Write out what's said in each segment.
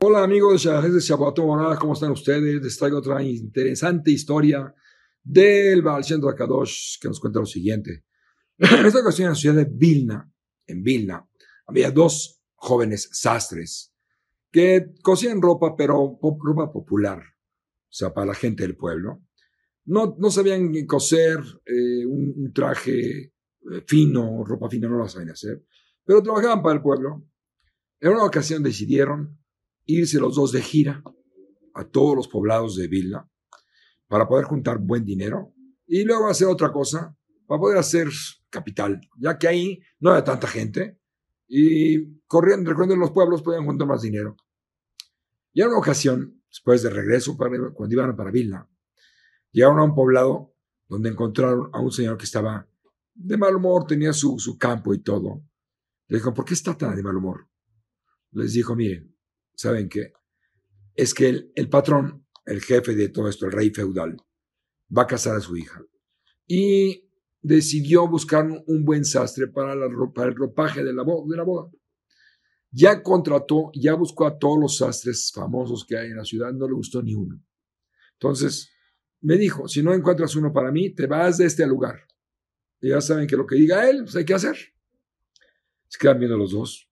Hola amigos de Shabbat ¿cómo están ustedes? Les traigo otra interesante historia del Baal Shem Kadosh que nos cuenta lo siguiente. En esta ocasión en la ciudad de Vilna, en Vilna, había dos jóvenes sastres que cosían ropa, pero ropa popular, o sea, para la gente del pueblo. No, no sabían coser eh, un, traje fino, ropa fina, no lo sabían hacer, pero trabajaban para el pueblo. En una ocasión decidieron irse los dos de gira a todos los poblados de Vilna para poder juntar buen dinero y luego hacer otra cosa para poder hacer capital, ya que ahí no había tanta gente y corriendo, recorriendo los pueblos podían juntar más dinero. Y en una ocasión, después de regreso, cuando iban para Vilna, llegaron a un poblado donde encontraron a un señor que estaba de mal humor, tenía su, su campo y todo. Le dijo, ¿por qué está tan de mal humor? Les dijo, miren, ¿saben qué? Es que el, el patrón, el jefe de todo esto, el rey feudal, va a casar a su hija. Y decidió buscar un buen sastre para, la, el ropaje de la, de la boda. Ya contrató, ya buscó a todos los sastres famosos que hay en la ciudad, no le gustó ni uno. Entonces, me dijo, si no encuentras uno para mí, te vas de este lugar. Ya saben que lo que diga él, pues hay que hacer. Se quedan viendo los dos.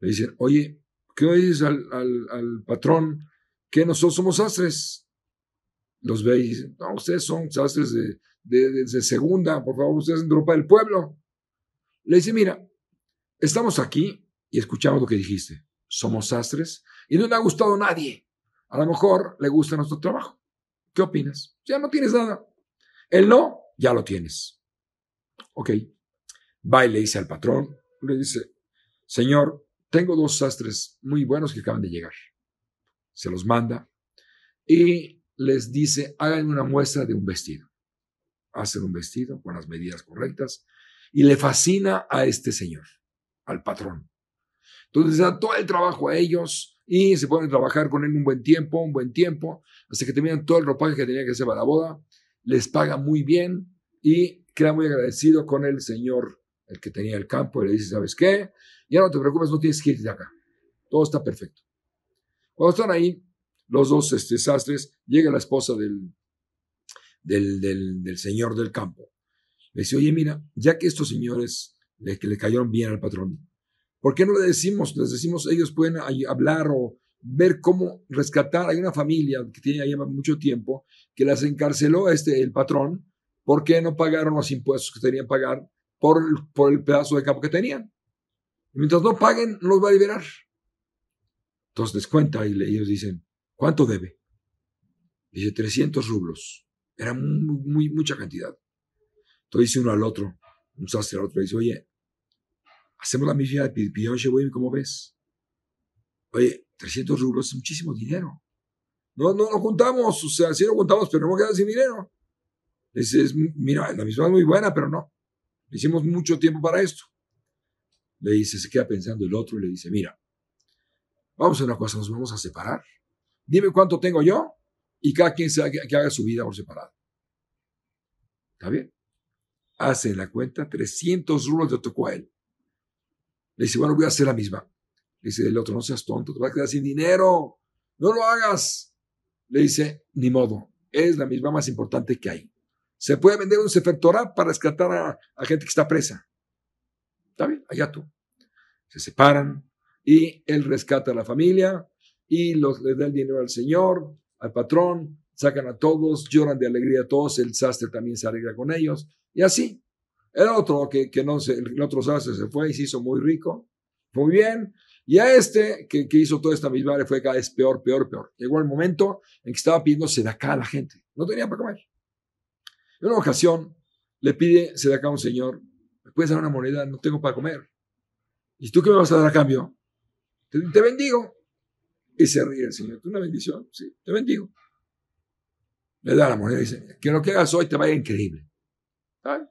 Le dicen, oye, ¿qué dices al, al, patrón que nosotros somos sastres? Los ve y dicen, no, ustedes son sastres de, de, segunda, por favor, ustedes en ropa del pueblo. Le dice, mira, estamos aquí y escuchamos lo que dijiste. Somos sastres y no le ha gustado a nadie. A lo mejor le gusta nuestro trabajo. ¿Qué opinas? Ya no tienes nada. El no, ya lo tienes. Ok. Va y le dice al patrón, le dice, señor, tengo dos sastres muy buenos que acaban de llegar. Se los manda y les dice, hagan una muestra de un vestido hacen un vestido con las medidas correctas y le fascina a este señor, al patrón. Entonces da todo el trabajo a ellos y se pueden trabajar con él un buen tiempo, un buen tiempo, hasta que terminan todo el ropaje que tenía que hacer para la boda, les paga muy bien y queda muy agradecido con el señor, el que tenía el campo, y le dice, ¿sabes qué? Ya no te preocupes, no tienes que irte de acá. Todo está perfecto. Cuando están ahí, los dos este, sastres, llega la esposa del, del, del, señor del campo. Le dice, oye, mira, ya que estos señores le, que le cayeron bien al patrón, ¿por qué no le decimos, les decimos, ellos pueden hablar o ver cómo rescatar? Hay una familia que tiene ahí mucho tiempo que las encarceló este, el patrón porque no pagaron los impuestos que tenían que pagar por, por el pedazo de campo que tenían. Y mientras no paguen, no los va a liberar. Entonces les cuenta y ellos dicen, ¿cuánto debe? Dice 300 rublos. Era muy, mucha cantidad. Entonces dice uno al otro, un sastre al otro, dice, oye, hacemos la misma de Shebuim, ¿cómo ves? Oye, 300 rublos es muchísimo dinero. No, no lo juntamos, o sea, sí lo juntamos, pero no queda sin dinero. Dice, es, mira, la misma es muy buena, pero no. Hicimos mucho tiempo para esto. Le dice, se queda pensando el otro y le dice, mira, vamos a una cosa, nos vamos a separar. Dime cuánto tengo yo y cada quien se, que haga su vida por separado. ¿Está bien? Hace la cuenta 300 rublos de tocó a él. Le dice, bueno, voy a hacer la misma. Le dice el otro, no seas tonto, te vas a quedar sin dinero. No lo hagas. Le dice, ni modo, es la misma más importante que hay. Se puede vender un Sefer para rescatar a, gente que está presa. ¿Está bien? Allá tú. Se separan y él rescata a la familia y los, le da el dinero al Señor al patrón, sacan a todos, lloran de alegría a todos, el sastre también se alegra con ellos, y así. El otro, que, no se, el otro sastre se fue y se hizo muy rico, muy bien, y a este, que, hizo toda esta misma, fue cada vez peor, peor, peor. Llegó el momento en que estaba pidiéndose de acá a la gente, no tenía para comer. En una ocasión, le pide se de acá un señor, ¿me puedes dar una moneda? No tengo para comer. ¿Y tú qué me vas a dar a cambio? te bendigo. Y se ríe el Señor. Una bendición, sí, te bendigo. Le da la moneda y dice, que lo que hagas hoy te vaya increíble. El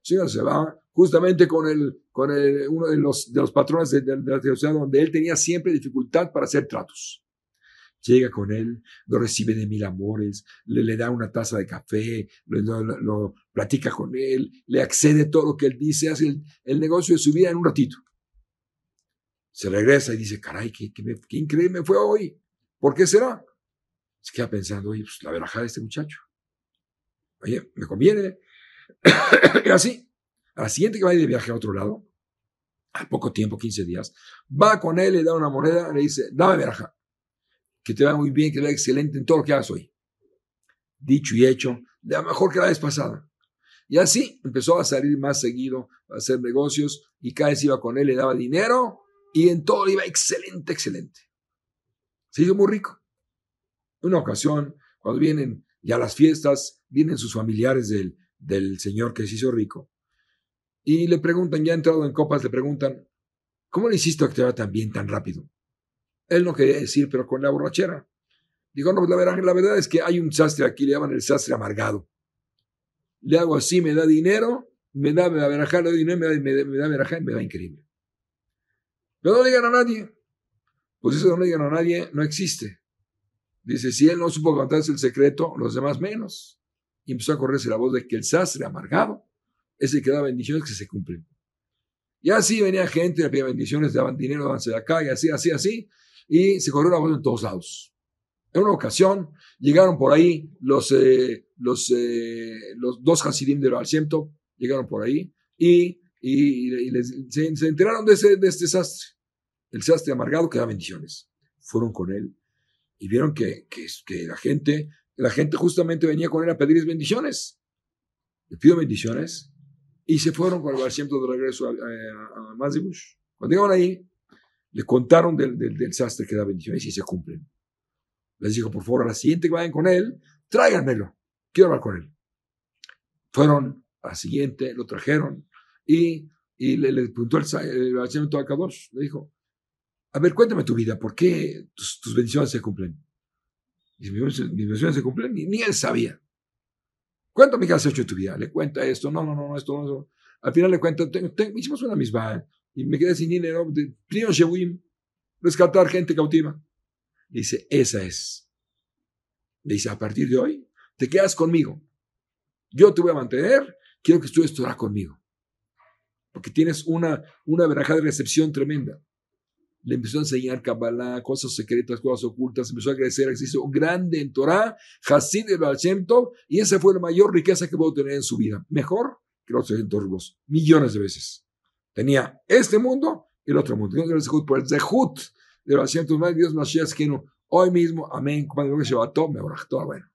Señor se va justamente con, el, con uno de los, de los patrones de, la ciudad donde él tenía siempre dificultad para hacer tratos. Llega con él, lo recibe de mil amores, le, le da una taza de café, lo, lo, platica con él, le accede todo lo que él dice, hace el, el, negocio de su vida en un ratito. Se regresa y dice, caray, qué, qué, increíble fue hoy. ¿Por qué será? Se queda pensando, oye, pues la verajada de este muchacho. Oye, me conviene. y así, a la siguiente que va de viaje a otro lado, al poco tiempo, 15 días, va con él, le da una moneda, le dice, dame verajá que te va muy bien, que te va excelente en todo lo que hagas hoy. Dicho y hecho, de lo mejor que la vez pasada. Y así empezó a salir más seguido, a hacer negocios, y cada vez iba con él, le daba dinero, y en todo iba excelente, excelente. Se hizo muy rico. Una ocasión, cuando vienen ya las fiestas, vienen sus familiares del, del señor que se hizo rico, y le preguntan, ya entrado en copas, le preguntan, ¿cómo le hiciste a que te va tan bien, tan rápido? Él no quería decir, pero con la borrachera. Dijo, no, pues la verdad, la verdad es que hay un sastre aquí, le llaman el sastre amargado. Le hago así, me da dinero, me da, me da verajá, le doy dinero, me da, me, me da verajá y me da increíble. Pero no digan a nadie. Pues eso no digan a nadie, no existe. Dice, si él no supo contarse el secreto, los demás menos. Y empezó a correrse la voz de que el sastre amargado es el que da bendiciones que se cumplen. Y así venía gente, le pedía bendiciones, daban dinero, daban acá, y así, así, así y se corrió la voz en todos lados. En una ocasión llegaron por ahí los, eh, los, eh, los dos Hasidim de Baal llegaron por ahí y, y, se, enteraron de, ese, de este desastre. El desastre amargado que da bendiciones. Fueron con él y vieron que, que, que, la gente, la gente justamente venía con él a pedirles bendiciones. Le pido bendiciones y se fueron con el Baal de regreso a, a, a Cuando llegaron ahí, le contaron del, del, del sastre que da bendiciones y se cumplen. Les dijo, por favor, a la siguiente que vayan con él, tráiganmelo. Quiero hablar con él. Fueron a la siguiente, lo trajeron y, y le, le preguntó el, el, a Kadosh, le dijo, a ver, cuéntame tu vida, ¿por qué tus, tus bendiciones se cumplen? Y mis, bendiciones se cumplen, ni, ni él sabía. Cuéntame qué has hecho en tu vida. Le cuenta esto, no, no, no, esto, no, eso. Al final le cuenta, hicimos una misma y me quedé sin dinero. Prion Shewim, rescatar gente cautiva. Dice, esa es. Dice, a partir de hoy, te quedas conmigo. Yo te voy a mantener, quiero que estudies Torah conmigo. Porque tienes una, una veraja de recepción tremenda. Le empezó a enseñar Kabbalah, cosas secretas, cosas ocultas, empezó a crecer, se hizo grande en Torah, Hasid el y esa fue la mayor riqueza que pudo tener en su vida. Mejor que los 300 rublos, millones de veces. Tenía este mundo y el otro mundo. Dios por el zehut de los asientos más Dios Mashiach hoy mismo. Amén. Bueno.